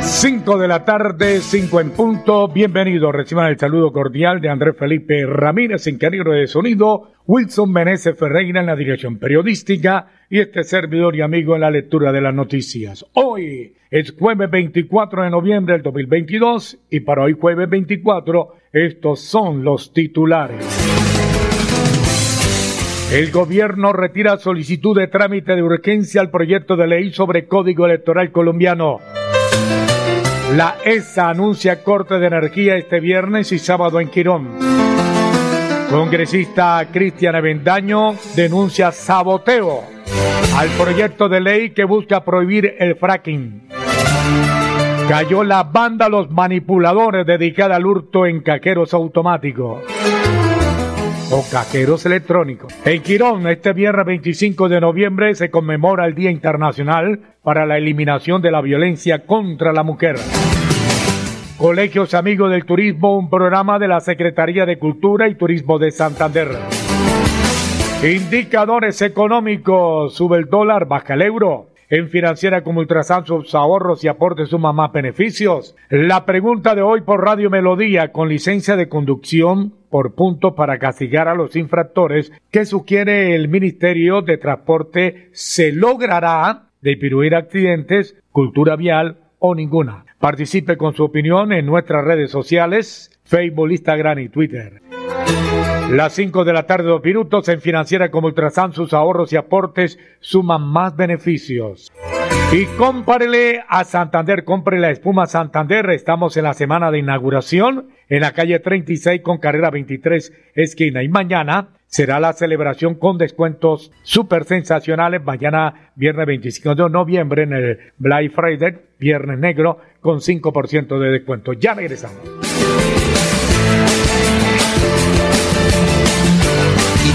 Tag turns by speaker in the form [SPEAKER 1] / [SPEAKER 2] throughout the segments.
[SPEAKER 1] 5 de la tarde, 5 en punto. Bienvenidos. Reciban el saludo cordial de Andrés Felipe Ramírez, ingeniero de sonido, Wilson Meneses Ferreira en la dirección periodística y este servidor y amigo en la lectura de las noticias. Hoy es jueves 24 de noviembre del 2022 y para hoy jueves 24 estos son los titulares. El gobierno retira solicitud de trámite de urgencia al proyecto de ley sobre Código Electoral colombiano. La ESA anuncia corte de energía este viernes y sábado en Quirón. Congresista Cristian Avendaño denuncia saboteo al proyecto de ley que busca prohibir el fracking. Cayó la banda Los Manipuladores dedicada al hurto en cajeros automáticos o cajeros electrónicos. En Quirón, este viernes 25 de noviembre se conmemora el Día Internacional para la Eliminación de la Violencia contra la Mujer. Colegios Amigos del Turismo, un programa de la Secretaría de Cultura y Turismo de Santander. Indicadores económicos, sube el dólar, baja el euro. En financiera como Ultrasan sus ahorros y aportes suman más beneficios. La pregunta de hoy por Radio Melodía con licencia de conducción por punto para castigar a los infractores que sugiere el Ministerio de Transporte se logrará disminuir accidentes, cultura vial o ninguna. Participe con su opinión en nuestras redes sociales, Facebook, Instagram y Twitter. Las 5 de la tarde, dos minutos en Financiera como Ultrasan, sus ahorros y aportes suman más beneficios. Y cómprele a Santander, compre la espuma Santander. Estamos en la semana de inauguración en la calle 36 con carrera 23 esquina. Y mañana será la celebración con descuentos súper sensacionales. Mañana, viernes 25 de noviembre, en el Black Friday, viernes negro, con 5% de descuento. Ya regresamos.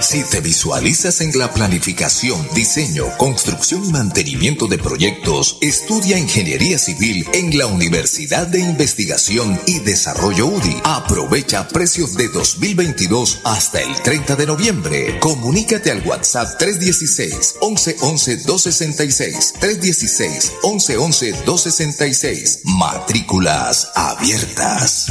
[SPEAKER 2] Si te visualizas en la planificación, diseño, construcción y mantenimiento de proyectos, estudia Ingeniería Civil en la Universidad de Investigación y Desarrollo UDI. Aprovecha precios de 2022 hasta el 30 de noviembre. Comunícate al WhatsApp 316 1111 266 316 1111 266. Matrículas abiertas.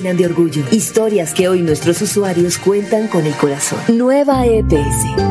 [SPEAKER 3] de orgullo. Historias que hoy nuestros usuarios cuentan con el corazón. Nueva EPS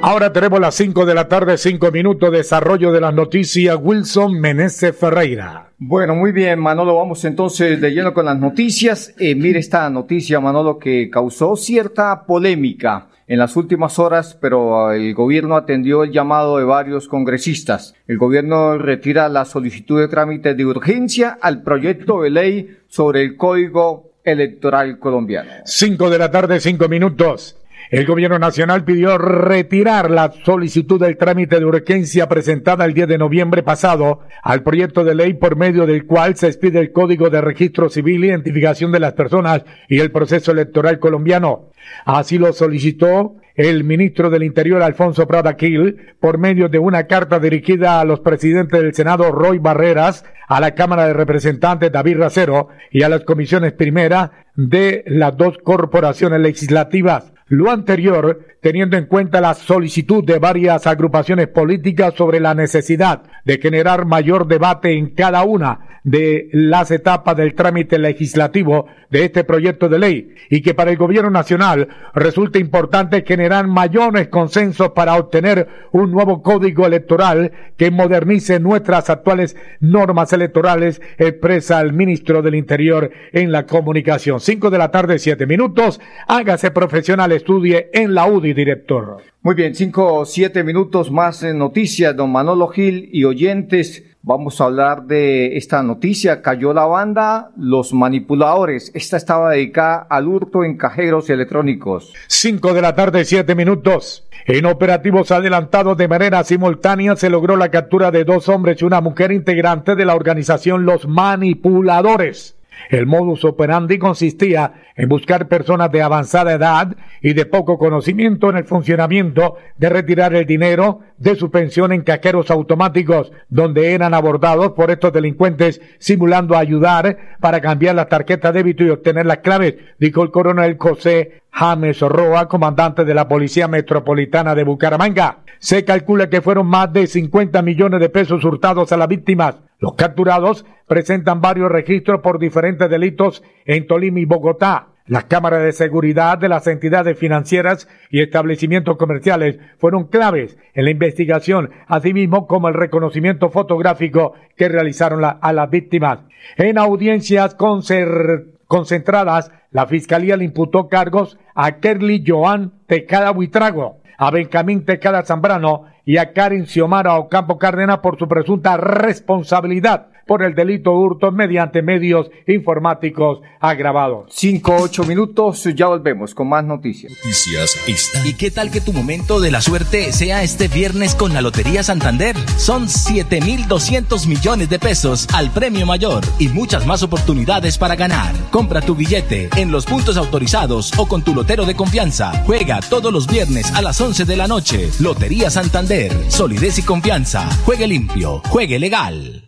[SPEAKER 1] Ahora tenemos las 5 de la tarde, 5 minutos, desarrollo de las noticias. Wilson Meneses Ferreira.
[SPEAKER 4] Bueno, muy bien, Manolo, vamos entonces de lleno con las noticias. Eh, mire esta noticia, Manolo, que causó cierta polémica en las últimas horas, pero el gobierno atendió el llamado de varios congresistas. El gobierno retira la solicitud de trámite de urgencia al proyecto de ley sobre el Código Electoral Colombiano.
[SPEAKER 1] Cinco de la tarde, cinco minutos. El gobierno nacional pidió retirar la solicitud del trámite de urgencia presentada el 10 de noviembre pasado al proyecto de ley por medio del cual se expide el Código de Registro Civil, Identificación de las Personas y el Proceso Electoral Colombiano. Así lo solicitó el ministro del Interior Alfonso Prada Gil por medio de una carta dirigida a los presidentes del Senado Roy Barreras, a la Cámara de Representantes David Racero y a las comisiones primera de las dos corporaciones legislativas. Lo anterior, teniendo en cuenta la solicitud de varias agrupaciones políticas sobre la necesidad de generar mayor debate en cada una de las etapas del trámite legislativo de este proyecto de ley y que para el gobierno nacional resulta importante generar mayores consensos para obtener un nuevo código electoral que modernice nuestras actuales normas electorales, expresa el ministro del Interior en la comunicación. Cinco de la tarde, siete minutos. Hágase profesional, estudie en la UDI, director.
[SPEAKER 4] Muy bien, cinco o siete minutos más en noticias, don Manolo Gil y oyentes. Vamos a hablar de esta noticia. Cayó la banda Los Manipuladores. Esta estaba dedicada al hurto en cajeros electrónicos.
[SPEAKER 1] Cinco de la tarde, siete minutos. En operativos adelantados de manera simultánea se logró la captura de dos hombres y una mujer integrante de la organización Los Manipuladores. El modus operandi consistía en buscar personas de avanzada edad y de poco conocimiento en el funcionamiento de retirar el dinero de su pensión en cajeros automáticos, donde eran abordados por estos delincuentes simulando ayudar para cambiar la tarjeta de débito y obtener las claves, dijo el coronel José James Roa, comandante de la Policía Metropolitana de Bucaramanga. Se calcula que fueron más de 50 millones de pesos hurtados a las víctimas. Los capturados presentan varios registros por diferentes delitos en Tolima y Bogotá. Las cámaras de seguridad de las entidades financieras y establecimientos comerciales fueron claves en la investigación, asimismo como el reconocimiento fotográfico que realizaron a las víctimas. En audiencias concentradas, la Fiscalía le imputó cargos a Kerly Joan Tecada Buitrago, a Benjamín Tecada Zambrano y a Karin Xiomara Ocampo Cárdenas por su presunta responsabilidad por el delito hurto mediante medios informáticos agravados.
[SPEAKER 4] Cinco, ocho minutos, ya volvemos con más noticias.
[SPEAKER 5] Noticias está.
[SPEAKER 6] ¿Y qué tal que tu momento de la suerte sea este viernes con la Lotería Santander? Son 7,200 millones de pesos al premio mayor y muchas más oportunidades para ganar. Compra tu billete en los puntos autorizados o con tu lotero de confianza. Juega todos los viernes a las 11 de la noche. Lotería Santander. Solidez y confianza. Juegue limpio. Juegue legal.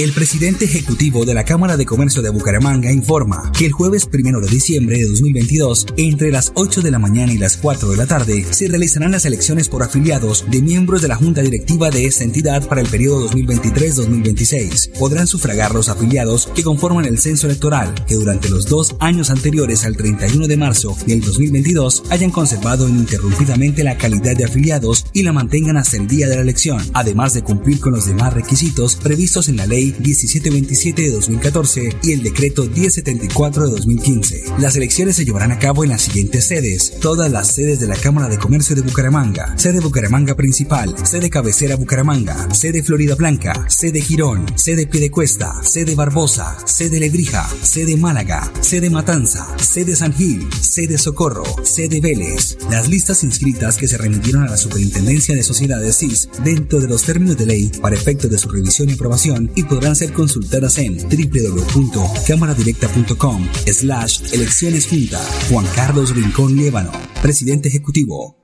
[SPEAKER 7] El presidente ejecutivo de la Cámara de Comercio de Bucaramanga informa que el jueves primero de diciembre de 2022, entre las 8 de la mañana y las 4 de la tarde, se realizarán las elecciones por afiliados de miembros de la Junta Directiva de esta entidad para el periodo 2023-2026. Podrán sufragar los afiliados que conforman el censo electoral, que durante los dos años anteriores al 31 de marzo del 2022 hayan conservado ininterrumpidamente la calidad de afiliados y la mantengan hasta el día de la elección, además de cumplir con los demás requisitos previstos en la la Ley 1727 de 2014 y el Decreto 1074 de 2015. Las elecciones se llevarán a cabo en las siguientes sedes, todas las sedes de la Cámara de Comercio de Bucaramanga, sede Bucaramanga Principal, sede Cabecera Bucaramanga, sede Florida Blanca, sede Girón, sede Piedecuesta, sede Barbosa, sede Lebrija, sede Málaga, sede Matanza, sede San Gil, sede Socorro, sede Vélez. Las listas inscritas que se remitieron a la Superintendencia de Sociedades CIS dentro de los términos de ley para efectos de su revisión y aprobación y podrán ser consultadas en www.cámaradirecta.com slash elecciones junta. Juan Carlos Rincón Líbano, presidente ejecutivo.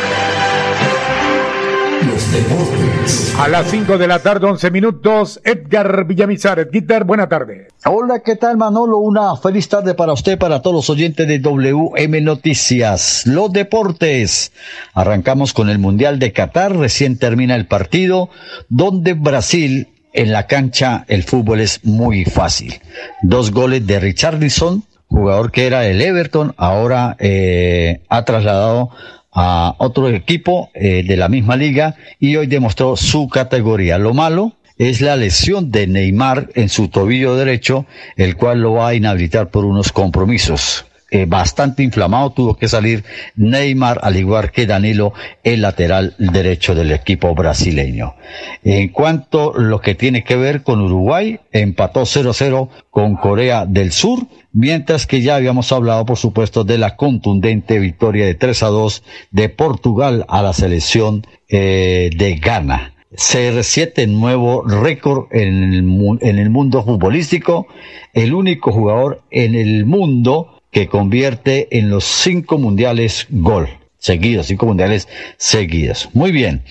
[SPEAKER 1] A las 5 de la tarde, 11 minutos, Edgar Villamizar. Edgar, buena tarde.
[SPEAKER 8] Hola, ¿qué tal Manolo? Una feliz tarde para usted, para todos los oyentes de WM Noticias. Los deportes. Arrancamos con el Mundial de Qatar. Recién termina el partido, donde Brasil en la cancha el fútbol es muy fácil. Dos goles de Richardson, jugador que era el Everton, ahora eh, ha trasladado a otro equipo eh, de la misma liga y hoy demostró su categoría. Lo malo es la lesión de Neymar en su tobillo derecho, el cual lo va a inhabilitar por unos compromisos. Eh, bastante inflamado, tuvo que salir Neymar, al igual que Danilo, el lateral derecho del equipo brasileño. En cuanto a lo que tiene que ver con Uruguay, empató 0-0 con Corea del Sur, mientras que ya habíamos hablado, por supuesto, de la contundente victoria de 3 a 2 de Portugal a la selección eh, de Ghana. CR7, nuevo récord en el mundo futbolístico, el único jugador en el mundo que convierte en los cinco mundiales gol seguidos, cinco mundiales seguidos. Muy bien.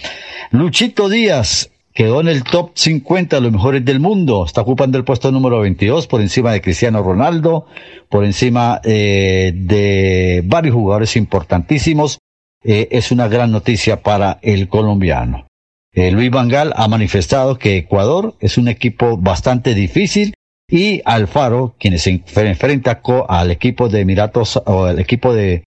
[SPEAKER 8] Luchito Díaz quedó en el top 50 de los mejores del mundo. Está ocupando el puesto número 22 por encima de Cristiano Ronaldo, por encima eh, de varios jugadores importantísimos. Eh, es una gran noticia para el colombiano. Eh, Luis Vangal ha manifestado que Ecuador es un equipo bastante difícil y Alfaro, quien se enfrenta al equipo de Emiratos o al equipo de,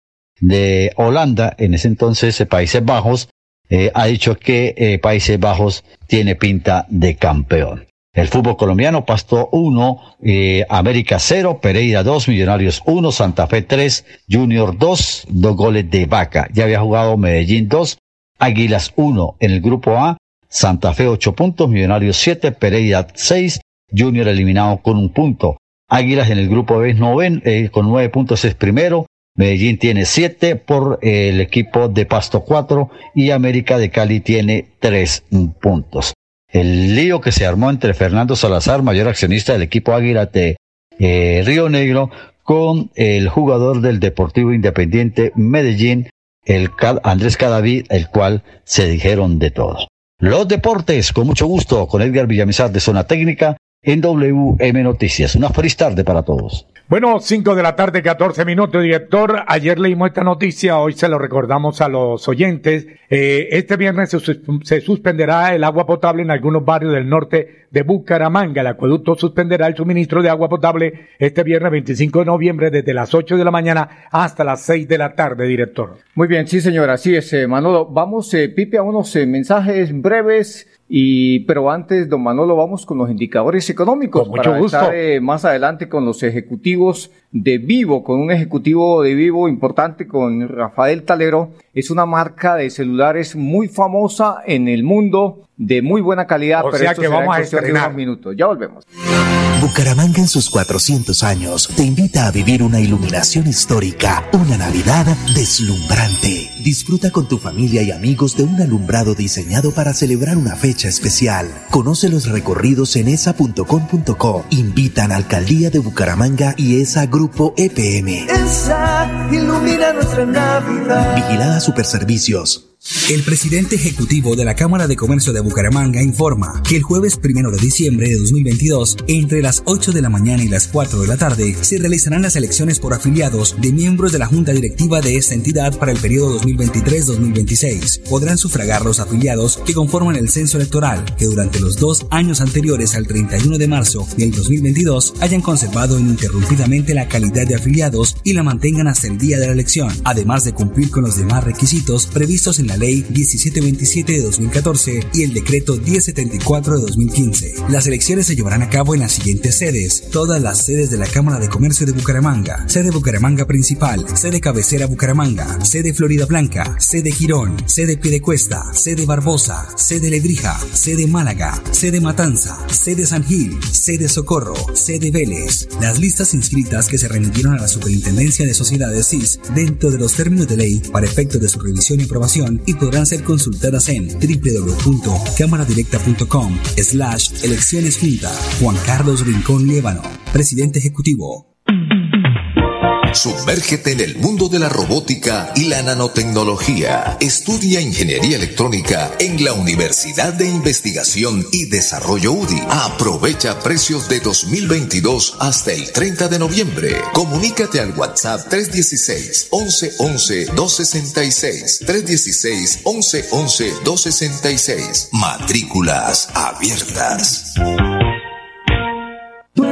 [SPEAKER 8] de Holanda, en ese entonces Países Bajos, eh, ha dicho que eh, Países Bajos tiene pinta de campeón. El fútbol colombiano, Pasto 1, eh, América 0, Pereira 2, Millonarios 1, Santa Fe 3, Junior 2, dos goles de Vaca. Ya había jugado Medellín 2, Águilas 1 en el grupo A, Santa Fe 8 puntos, Millonarios 7, Pereira 6, Junior eliminado con un punto. Águilas en el grupo B noven, eh, con nueve puntos es primero. Medellín tiene siete por el equipo de Pasto cuatro y América de Cali tiene tres puntos. El lío que se armó entre Fernando Salazar, mayor accionista del equipo Águila de eh, Río Negro, con el jugador del Deportivo Independiente Medellín, el Andrés Cadavid, el cual se dijeron de todo. Los deportes, con mucho gusto, con Edgar Villamizar de Zona Técnica, en WM Noticias. Una feliz tarde para todos.
[SPEAKER 1] Bueno, 5 de la tarde, 14 minutos, director. Ayer leímos esta noticia, hoy se lo recordamos a los oyentes. Eh, este viernes se, se, suspenderá el agua potable en algunos barrios del norte de Bucaramanga. El acueducto suspenderá el suministro de agua potable este viernes 25 de noviembre desde las 8 de la mañana hasta las 6 de la tarde, director.
[SPEAKER 4] Muy bien, sí, señor, así es, eh, Manolo. Vamos, eh, Pipe, a unos eh, mensajes breves y, pero antes, don Manolo, vamos con los indicadores económicos.
[SPEAKER 1] Con mucho
[SPEAKER 4] para
[SPEAKER 1] gusto.
[SPEAKER 4] Estar, eh, más adelante con los ejecutivos de Vivo, con un ejecutivo de Vivo importante, con Rafael Talero. Es una marca de celulares muy famosa en el mundo, de muy buena calidad.
[SPEAKER 1] O
[SPEAKER 4] pero
[SPEAKER 1] sea
[SPEAKER 4] esto
[SPEAKER 1] que
[SPEAKER 4] será
[SPEAKER 1] vamos a estrenar.
[SPEAKER 4] unos minutos. Ya volvemos.
[SPEAKER 9] Bucaramanga en sus 400 años te invita a vivir una iluminación histórica, una Navidad deslumbrante. Disfruta con tu familia y amigos de un alumbrado diseñado para celebrar una fecha especial. Conoce los recorridos en esa.com.co. Invitan a Alcaldía de Bucaramanga y ESA Grupo EPM.
[SPEAKER 10] Esa ilumina nuestra Navidad.
[SPEAKER 9] Vigilada Superservicios.
[SPEAKER 7] El presidente ejecutivo de la Cámara de Comercio de Bucaramanga informa que el jueves primero de diciembre de 2022, entre las 8 de la mañana y las 4 de la tarde, se realizarán las elecciones por afiliados de miembros de la Junta Directiva de esta entidad para el periodo 2023-2026. Podrán sufragar los afiliados que conforman el censo electoral, que durante los dos años anteriores al 31 de marzo del 2022 hayan conservado ininterrumpidamente la calidad de afiliados y la mantengan hasta el día de la elección, además de cumplir con los demás requisitos previstos en la Ley 1727 de 2014 y el Decreto 1074 de 2015. Las elecciones se llevarán a cabo en las siguientes sedes, todas las sedes de la Cámara de Comercio de Bucaramanga, sede Bucaramanga Principal, sede Cabecera Bucaramanga, sede Florida Blanca, sede Girón, sede Piedecuesta, sede Barbosa, sede Lebrija, sede Málaga, sede Matanza, sede San Gil, sede Socorro, sede Vélez. Las listas inscritas que se remitieron a la Superintendencia de Sociedades CIS dentro de los términos de ley para efecto de su revisión y aprobación y podrán ser consultadas en www.cámaradirecta.com slash elecciones junta. Juan Carlos Rincón Líbano, presidente ejecutivo.
[SPEAKER 2] Sumérgete en el mundo de la robótica y la nanotecnología. Estudia ingeniería electrónica en la Universidad de Investigación y Desarrollo UDI. Aprovecha precios de 2022 hasta el 30 de noviembre. Comunícate al WhatsApp 316 1111 266 316 1111 266. Matrículas abiertas.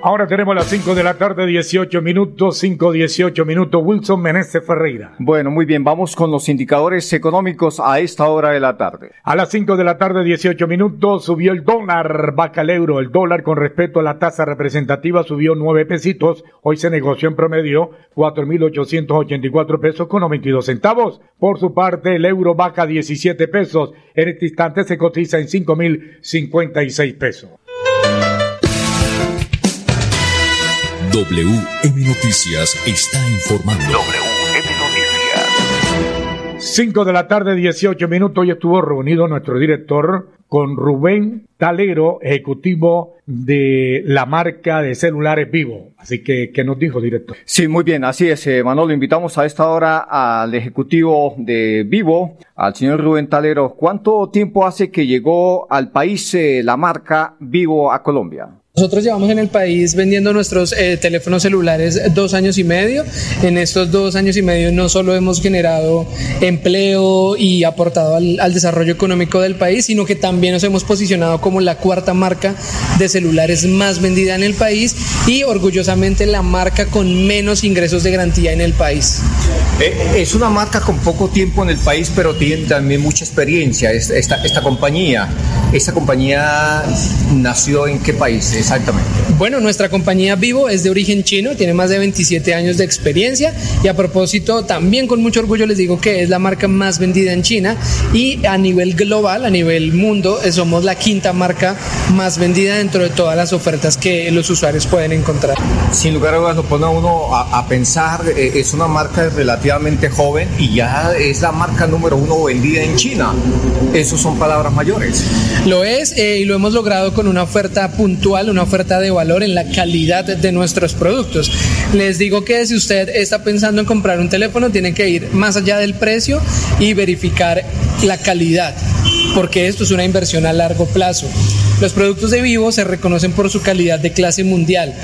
[SPEAKER 1] Ahora tenemos las 5 de la tarde, 18 minutos, 5, 18 minutos. Wilson Meneses Ferreira.
[SPEAKER 4] Bueno, muy bien, vamos con los indicadores económicos a esta hora de la tarde.
[SPEAKER 1] A las 5 de la tarde, 18 minutos, subió el dólar, vaca al euro. El dólar con respecto a la tasa representativa subió 9 pesitos. Hoy se negoció en promedio 4.884 pesos con 92 centavos. Por su parte, el euro baja 17 pesos. En este instante se cotiza en 5.056 pesos.
[SPEAKER 5] WM Noticias está informando.
[SPEAKER 11] WM Noticias.
[SPEAKER 1] 5 de la tarde, 18 minutos. Hoy estuvo reunido nuestro director con Rubén Talero, ejecutivo de la marca de celulares Vivo. Así que, ¿qué nos dijo, director?
[SPEAKER 4] Sí, muy bien, así es, eh, Manolo. Invitamos a esta hora al ejecutivo de Vivo, al señor Rubén Talero. ¿Cuánto tiempo hace que llegó al país eh, la marca Vivo a Colombia?
[SPEAKER 12] Nosotros llevamos en el país vendiendo nuestros eh, teléfonos celulares dos años y medio. En estos dos años y medio no solo hemos generado empleo y aportado al, al, desarrollo económico del país, sino que también nos hemos posicionado como la cuarta marca de celulares más vendida en el país y orgullosamente la marca con menos ingresos de garantía en el país.
[SPEAKER 4] Eh, es una marca con poco tiempo en el país, pero tiene también mucha experiencia esta, esta compañía. ¿Esa compañía nació en qué país exactamente?
[SPEAKER 12] Bueno, nuestra compañía Vivo es de origen chino, tiene más de 27 años de experiencia y a propósito, también con mucho orgullo les digo que es la marca más vendida en China y a nivel global, a nivel mundo, eh, somos la quinta marca más vendida dentro de todas las ofertas que los usuarios pueden encontrar.
[SPEAKER 4] Sin lugar a dudas lo pone a uno a, a pensar, eh, es una marca relativamente joven y ya es la marca número uno vendida en China. Esos son palabras mayores.
[SPEAKER 12] Lo es eh, y lo hemos logrado con una oferta puntual, una oferta de valor en la calidad de nuestros productos. Les digo que si usted está pensando en comprar un teléfono, tiene que ir más allá del precio y verificar la calidad, porque esto es una inversión a largo plazo. Los productos de Vivo se reconocen por su calidad de clase mundial.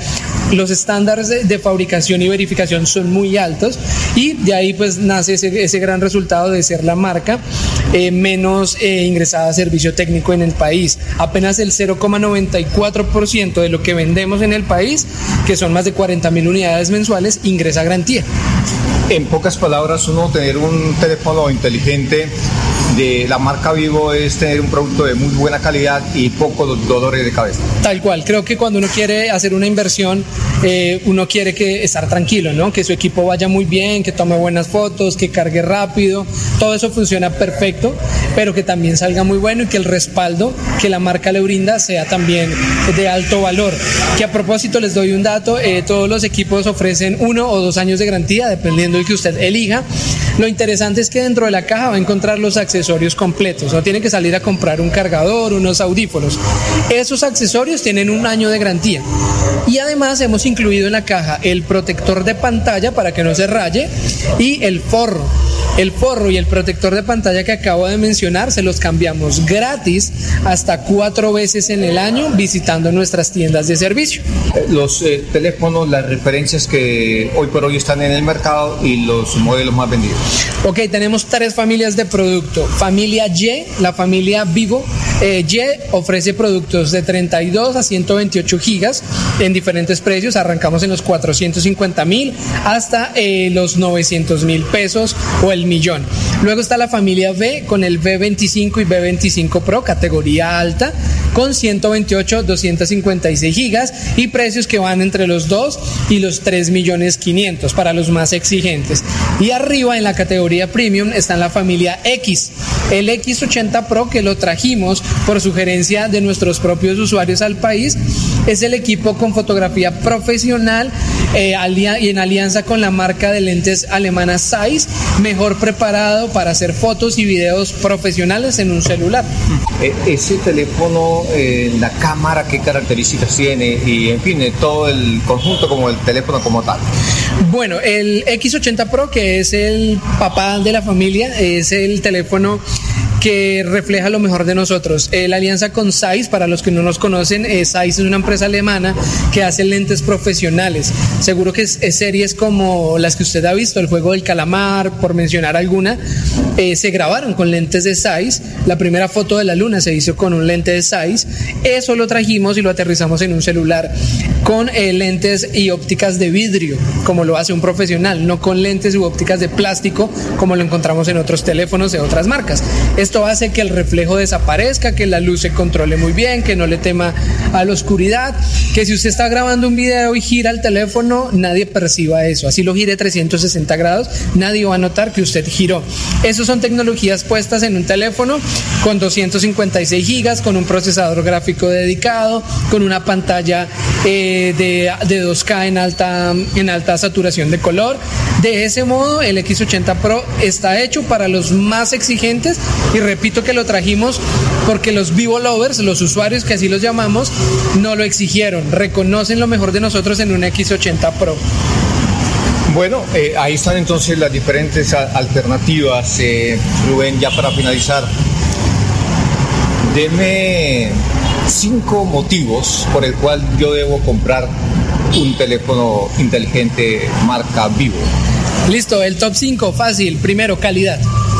[SPEAKER 12] Los estándares de, fabricación y verificación son muy altos y de ahí pues nace ese, ese gran resultado de ser la marca eh, menos eh, ingresada a servicio técnico en el país. Apenas el 0,94% de lo que vendemos en el país, que son más de 40 mil unidades mensuales, ingresa a garantía.
[SPEAKER 4] En pocas palabras, uno tener un teléfono inteligente de la marca Vivo es tener un producto de muy buena calidad y pocos dolores de cabeza.
[SPEAKER 12] Tal cual, creo que cuando uno quiere hacer una inversión, eh, uno quiere que estar tranquilo, ¿no? Que su equipo vaya muy bien, que tome buenas fotos, que cargue rápido, todo eso funciona perfecto, pero que también salga muy bueno y que el respaldo que la marca le brinda sea también de alto valor. Que a propósito les doy un dato, eh, todos los equipos ofrecen uno o dos años de garantía, dependiendo de que usted elija. Lo interesante es que dentro de la caja va a encontrar los accesorios completos, no tiene que salir a comprar un cargador, unos audífonos. Esos accesorios tienen un año de garantía. Y además hemos incluido en la caja el protector de pantalla para que no se raye y el forro. El forro y el protector de pantalla que acabo de mencionar se los cambiamos gratis hasta cuatro veces en el año visitando nuestras tiendas de servicio.
[SPEAKER 4] Los eh, teléfonos, las referencias que hoy por hoy están en el mercado y los modelos más vendidos.
[SPEAKER 12] Ok, tenemos tres familias de producto. Familia Y, la familia Vivo. Eh, ofrece productos de 32 a 128 gigas en diferentes precios. Arrancamos en los 450 mil hasta eh, los 900 mil pesos o el millón. Luego está la familia B con el B25 y B25 Pro, categoría alta, con 128, 256 gigas y precios que van entre los 2 y los 3 millones 500 para los más exigentes. Y arriba en la categoría premium está la familia X, el X80 Pro que lo trajimos por sugerencia de nuestros propios usuarios al país. Es el equipo con fotografía profesional eh, y en alianza con la marca de lentes alemana Zeiss, mejor preparado para hacer fotos y videos profesionales en un celular.
[SPEAKER 4] Eh, ese teléfono, eh, la cámara, qué características tiene y en fin, eh, todo el conjunto como el teléfono como tal.
[SPEAKER 12] Bueno, el X80 Pro, que es el papá de la familia, es el teléfono que refleja lo mejor de nosotros. Eh, la alianza con Zeiss, para los que no nos conocen, eh, Zeiss es una empresa alemana que hace lentes profesionales. Seguro que es, es series como las que usted ha visto, el juego del calamar, por mencionar alguna, eh, se grabaron con lentes de Zeiss. La primera foto de la luna se hizo con un lente de Zeiss. Eso lo trajimos y lo aterrizamos en un celular con eh, lentes y ópticas de vidrio, como lo hace un profesional, no con lentes u ópticas de plástico, como lo encontramos en otros teléfonos de otras marcas. Hace que el reflejo desaparezca, que la luz se controle muy bien, que no le tema a la oscuridad, que si usted está grabando un video y gira el teléfono, nadie perciba eso. Así lo gire 360 grados, nadie va a notar que usted giró. Esas son tecnologías puestas en un teléfono con 256 gigas, con un procesador gráfico dedicado, con una pantalla eh, de, de 2K en alta, en alta saturación de color. De ese modo, el X80 Pro está hecho para los más exigentes y repito que lo trajimos porque los Vivo Lovers, los usuarios que así los llamamos, no lo exigieron, reconocen lo mejor de nosotros en un X80 Pro.
[SPEAKER 4] Bueno, eh, ahí están entonces las diferentes alternativas. Eh, Rubén, ya para finalizar, deme cinco motivos por el cual yo debo comprar un teléfono inteligente marca Vivo.
[SPEAKER 12] Listo, el top 5, fácil. Primero, calidad.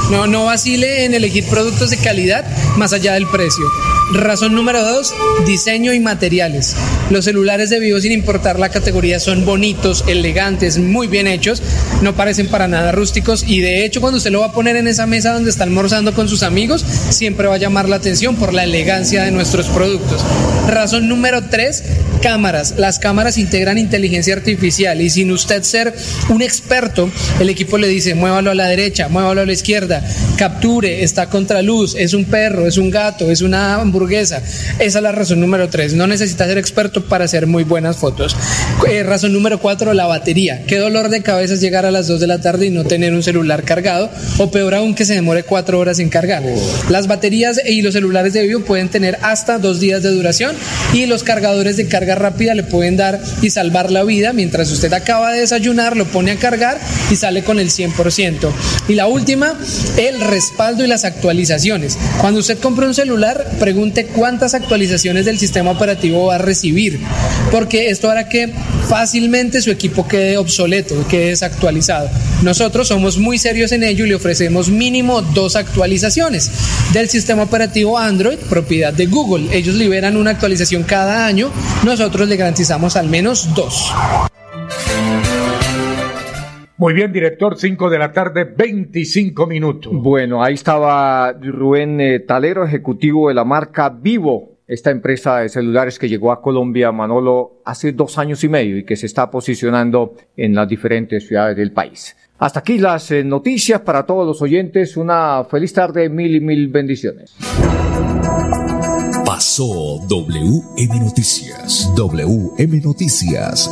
[SPEAKER 12] No, no vacile en elegir productos de calidad más allá del precio. Razón número dos, diseño y materiales. Los celulares de Vivo, sin importar la categoría, son bonitos, elegantes, muy bien hechos, no parecen para nada rústicos y de hecho cuando usted lo va a poner en esa mesa donde está almorzando con sus amigos, siempre va a llamar la atención por la elegancia de nuestros productos. Razón número tres, cámaras. Las cámaras integran inteligencia artificial y sin usted ser un experto, el equipo le dice, muévalo a la derecha, muévalo a la izquierda, capture, está contra luz, es un perro, es un gato, es una hamburguesa. Esa es la razón número tres. No necesita ser experto para hacer muy buenas fotos. Eh, razón número cuatro, la batería. Qué dolor de cabeza es llegar a las 2 de la tarde y no tener un celular cargado o peor aún que se demore cuatro horas en cargar. Las baterías y los celulares de Vivo pueden tener hasta dos días de duración y los cargadores de carga rápida le pueden dar y salvar la vida mientras usted acaba de desayunar, lo pone a cargar y sale con el 100%. Y la última, el respaldo y las actualizaciones. Cuando usted compra un celular, cuántas actualizaciones del sistema operativo va a recibir, porque esto hará que fácilmente su equipo quede obsoleto, quede desactualizado. Nosotros somos muy serios en ello y le ofrecemos mínimo dos actualizaciones del sistema operativo Android, propiedad de Google. Ellos liberan una actualización cada año, nosotros le garantizamos al menos dos.
[SPEAKER 1] Muy bien, director, 5 de la tarde, 25 minutos.
[SPEAKER 4] Bueno, ahí estaba Rubén eh, Talero, ejecutivo de la marca Vivo, esta empresa de celulares que llegó a Colombia, Manolo, hace dos años y medio y que se está posicionando en las diferentes ciudades del país. Hasta aquí las eh, noticias para todos los oyentes. Una feliz tarde, mil y mil bendiciones.
[SPEAKER 2] Pasó WM Noticias. WM Noticias.